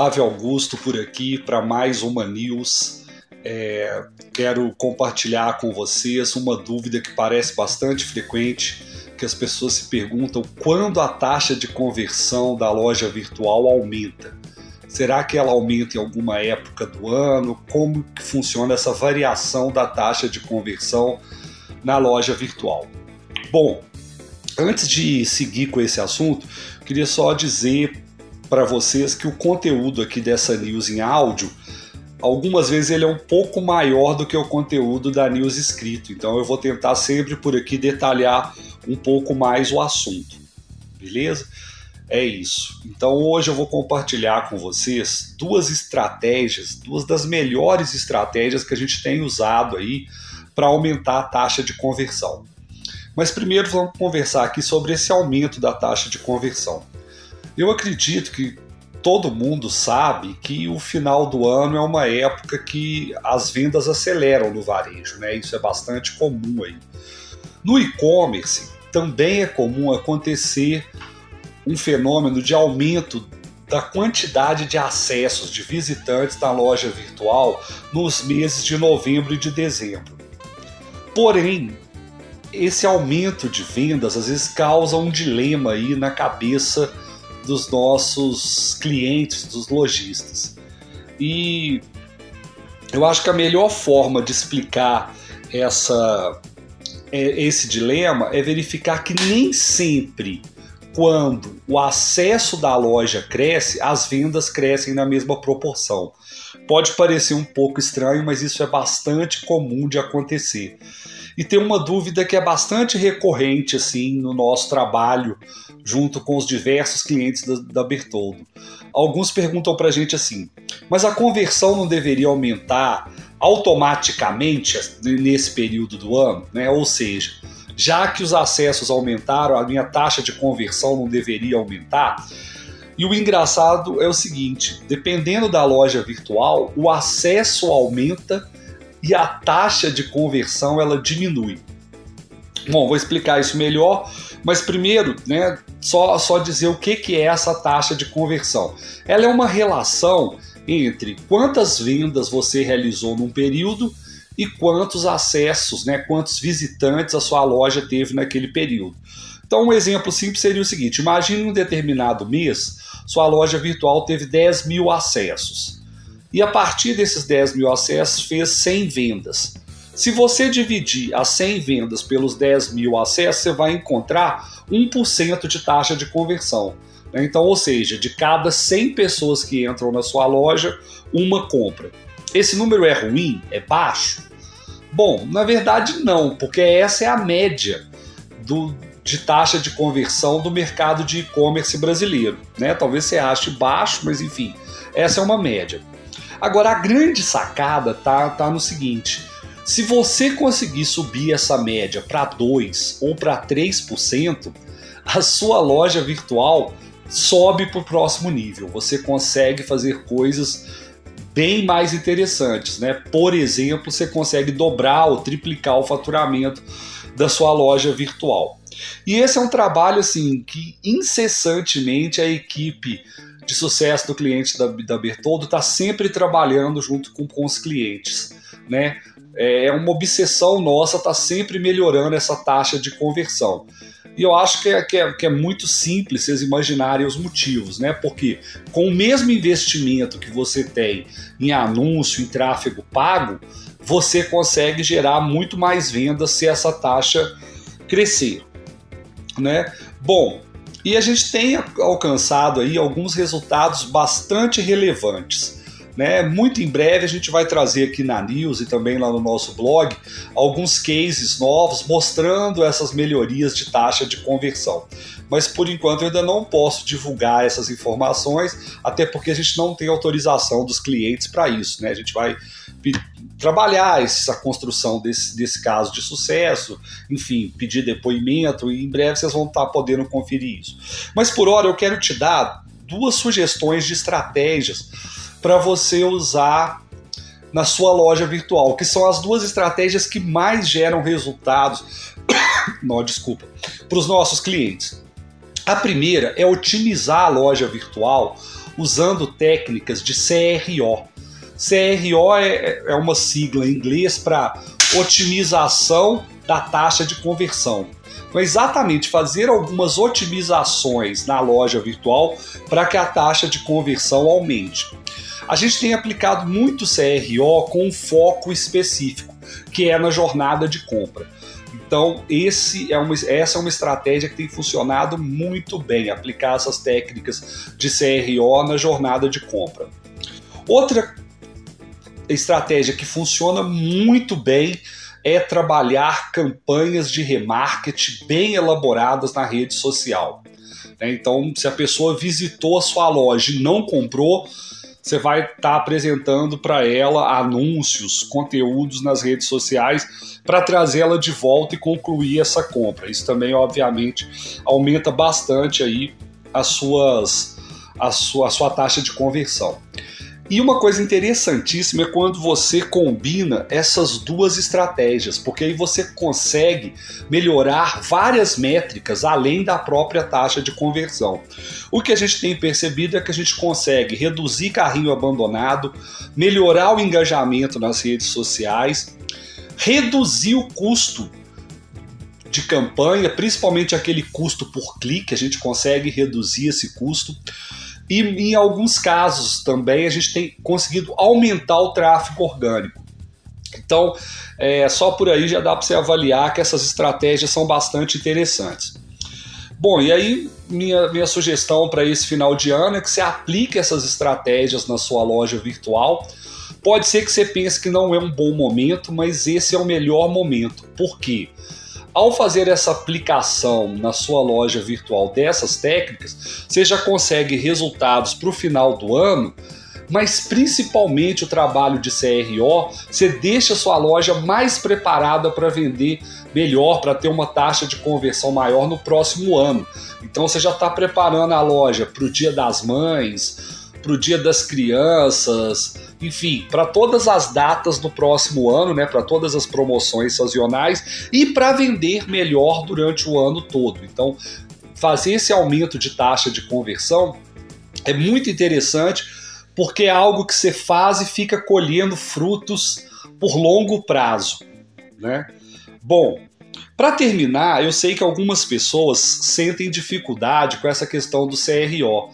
Flávio Augusto por aqui para mais uma news. É, quero compartilhar com vocês uma dúvida que parece bastante frequente, que as pessoas se perguntam quando a taxa de conversão da loja virtual aumenta. Será que ela aumenta em alguma época do ano? Como que funciona essa variação da taxa de conversão na loja virtual? Bom, antes de seguir com esse assunto, queria só dizer para vocês que o conteúdo aqui dessa news em áudio, algumas vezes ele é um pouco maior do que o conteúdo da news escrito. Então eu vou tentar sempre por aqui detalhar um pouco mais o assunto. Beleza? É isso. Então hoje eu vou compartilhar com vocês duas estratégias, duas das melhores estratégias que a gente tem usado aí para aumentar a taxa de conversão. Mas primeiro vamos conversar aqui sobre esse aumento da taxa de conversão. Eu acredito que todo mundo sabe que o final do ano é uma época que as vendas aceleram no varejo, né? Isso é bastante comum aí. No e-commerce também é comum acontecer um fenômeno de aumento da quantidade de acessos de visitantes na loja virtual nos meses de novembro e de dezembro. Porém, esse aumento de vendas às vezes causa um dilema aí na cabeça dos nossos clientes, dos lojistas. E eu acho que a melhor forma de explicar essa, é, esse dilema é verificar que nem sempre, quando o acesso da loja cresce, as vendas crescem na mesma proporção. Pode parecer um pouco estranho, mas isso é bastante comum de acontecer. E tem uma dúvida que é bastante recorrente assim no nosso trabalho junto com os diversos clientes da, da Bertoldo. Alguns perguntam para a gente assim: mas a conversão não deveria aumentar automaticamente nesse período do ano? Né? Ou seja, já que os acessos aumentaram, a minha taxa de conversão não deveria aumentar? E o engraçado é o seguinte: dependendo da loja virtual, o acesso aumenta e a taxa de conversão ela diminui. Bom, vou explicar isso melhor, mas primeiro, né, só, só dizer o que, que é essa taxa de conversão. Ela é uma relação entre quantas vendas você realizou num período e quantos acessos, né, quantos visitantes a sua loja teve naquele período. Então, um exemplo simples seria o seguinte: imagine um determinado mês, sua loja virtual teve 10 mil acessos e a partir desses 10 mil acessos fez 100 vendas. Se você dividir as 100 vendas pelos 10 mil acessos, você vai encontrar 1% de taxa de conversão. Né? Então, ou seja, de cada 100 pessoas que entram na sua loja, uma compra. Esse número é ruim? É baixo? Bom, na verdade não, porque essa é a média do, de taxa de conversão do mercado de e-commerce brasileiro. Né? Talvez você ache baixo, mas enfim, essa é uma média. Agora, a grande sacada tá, tá no seguinte: se você conseguir subir essa média para 2 ou para 3%, a sua loja virtual sobe para o próximo nível. Você consegue fazer coisas bem mais interessantes, né? Por exemplo, você consegue dobrar ou triplicar o faturamento da sua loja virtual. E esse é um trabalho assim que incessantemente a equipe de sucesso do cliente da, da Bertoldo está sempre trabalhando junto com, com os clientes, né? É, é uma obsessão nossa estar tá sempre melhorando essa taxa de conversão. E eu acho que é, que é, que é muito simples vocês imaginarem os motivos, né? Porque com o mesmo investimento que você tem em anúncio, em tráfego pago, você consegue gerar muito mais vendas se essa taxa crescer, né? Bom, e a gente tem alcançado aí alguns resultados bastante relevantes. Né? Muito em breve a gente vai trazer aqui na News e também lá no nosso blog alguns cases novos mostrando essas melhorias de taxa de conversão. Mas por enquanto eu ainda não posso divulgar essas informações, até porque a gente não tem autorização dos clientes para isso. Né? A gente vai trabalhar essa construção desse, desse caso de sucesso, enfim, pedir depoimento e em breve vocês vão estar podendo conferir isso. Mas por hora eu quero te dar duas sugestões de estratégias para você usar na sua loja virtual, que são as duas estratégias que mais geram resultados, não, desculpa, para os nossos clientes. A primeira é otimizar a loja virtual usando técnicas de CRO. CRO é, é uma sigla em inglês para otimização da taxa de conversão. Então, exatamente fazer algumas otimizações na loja virtual para que a taxa de conversão aumente. A gente tem aplicado muito CRO com um foco específico, que é na jornada de compra. Então, é uma, essa é uma estratégia que tem funcionado muito bem, aplicar essas técnicas de CRO na jornada de compra. Outra estratégia que funciona muito bem é trabalhar campanhas de remarketing bem elaboradas na rede social. Né? Então, se a pessoa visitou a sua loja e não comprou, você vai estar tá apresentando para ela anúncios, conteúdos nas redes sociais para trazê-la de volta e concluir essa compra. Isso também, obviamente, aumenta bastante aí as suas, a, sua, a sua taxa de conversão. E uma coisa interessantíssima é quando você combina essas duas estratégias, porque aí você consegue melhorar várias métricas além da própria taxa de conversão. O que a gente tem percebido é que a gente consegue reduzir carrinho abandonado, melhorar o engajamento nas redes sociais, reduzir o custo de campanha, principalmente aquele custo por clique, a gente consegue reduzir esse custo. E em alguns casos também a gente tem conseguido aumentar o tráfego orgânico. Então, é, só por aí já dá para você avaliar que essas estratégias são bastante interessantes. Bom, e aí minha, minha sugestão para esse final de ano é que você aplique essas estratégias na sua loja virtual. Pode ser que você pense que não é um bom momento, mas esse é o melhor momento. Por quê? Ao fazer essa aplicação na sua loja virtual dessas técnicas, você já consegue resultados para o final do ano, mas principalmente o trabalho de CRO, você deixa sua loja mais preparada para vender melhor, para ter uma taxa de conversão maior no próximo ano. Então você já está preparando a loja para o Dia das Mães, para o Dia das Crianças, enfim, para todas as datas do próximo ano, né, para todas as promoções sazonais e para vender melhor durante o ano todo. Então, fazer esse aumento de taxa de conversão é muito interessante porque é algo que você faz e fica colhendo frutos por longo prazo, né? Bom, para terminar, eu sei que algumas pessoas sentem dificuldade com essa questão do CRO,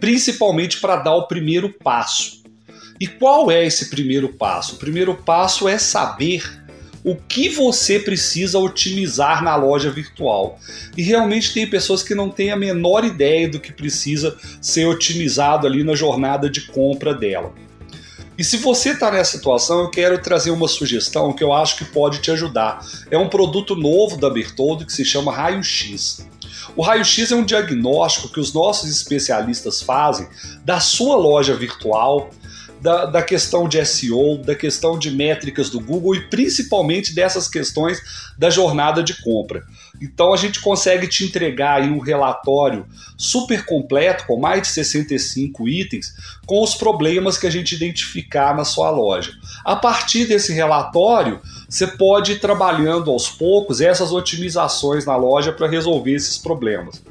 principalmente para dar o primeiro passo. E qual é esse primeiro passo? O primeiro passo é saber o que você precisa otimizar na loja virtual. E realmente tem pessoas que não têm a menor ideia do que precisa ser otimizado ali na jornada de compra dela. E se você está nessa situação, eu quero trazer uma sugestão que eu acho que pode te ajudar. É um produto novo da Bertoldo que se chama Raio X. O raio-x é um diagnóstico que os nossos especialistas fazem da sua loja virtual, da, da questão de SEO, da questão de métricas do Google e principalmente dessas questões da jornada de compra. Então a gente consegue te entregar aí um relatório super completo, com mais de 65 itens, com os problemas que a gente identificar na sua loja. A partir desse relatório, você pode ir trabalhando aos poucos essas otimizações na loja para resolver esses problemas.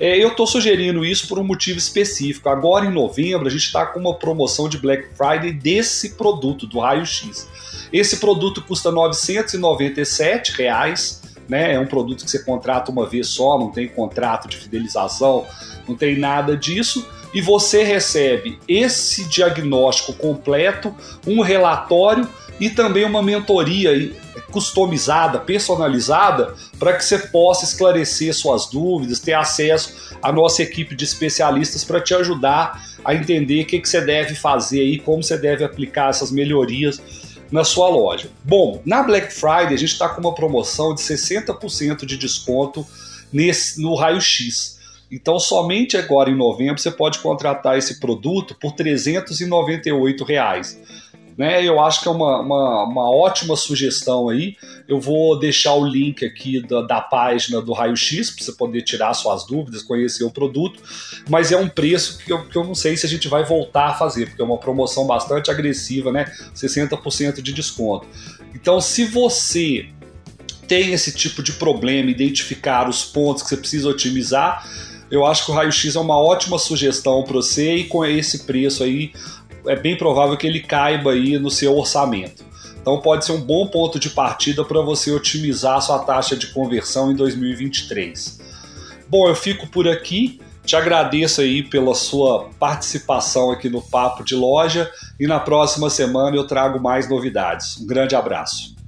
É, eu estou sugerindo isso por um motivo específico. Agora em novembro a gente está com uma promoção de Black Friday desse produto, do Raio X. Esse produto custa 997 reais, né? É um produto que você contrata uma vez só, não tem contrato de fidelização, não tem nada disso. E você recebe esse diagnóstico completo, um relatório e também uma mentoria customizada, personalizada, para que você possa esclarecer suas dúvidas, ter acesso à nossa equipe de especialistas para te ajudar a entender o que, que você deve fazer e como você deve aplicar essas melhorias na sua loja. Bom, na Black Friday a gente está com uma promoção de 60% de desconto nesse, no raio-x. Então, somente agora em novembro você pode contratar esse produto por 398 reais né? Eu acho que é uma, uma, uma, ótima sugestão aí. Eu vou deixar o link aqui da, da página do Raio X para você poder tirar suas dúvidas, conhecer o produto, mas é um preço que eu, que eu não sei se a gente vai voltar a fazer, porque é uma promoção bastante agressiva, né? 60% de desconto. Então, se você tem esse tipo de problema, identificar os pontos que você precisa otimizar, eu acho que o raio-x é uma ótima sugestão para você e com esse preço aí é bem provável que ele caiba aí no seu orçamento. Então pode ser um bom ponto de partida para você otimizar a sua taxa de conversão em 2023. Bom, eu fico por aqui. Te agradeço aí pela sua participação aqui no Papo de Loja e na próxima semana eu trago mais novidades. Um grande abraço.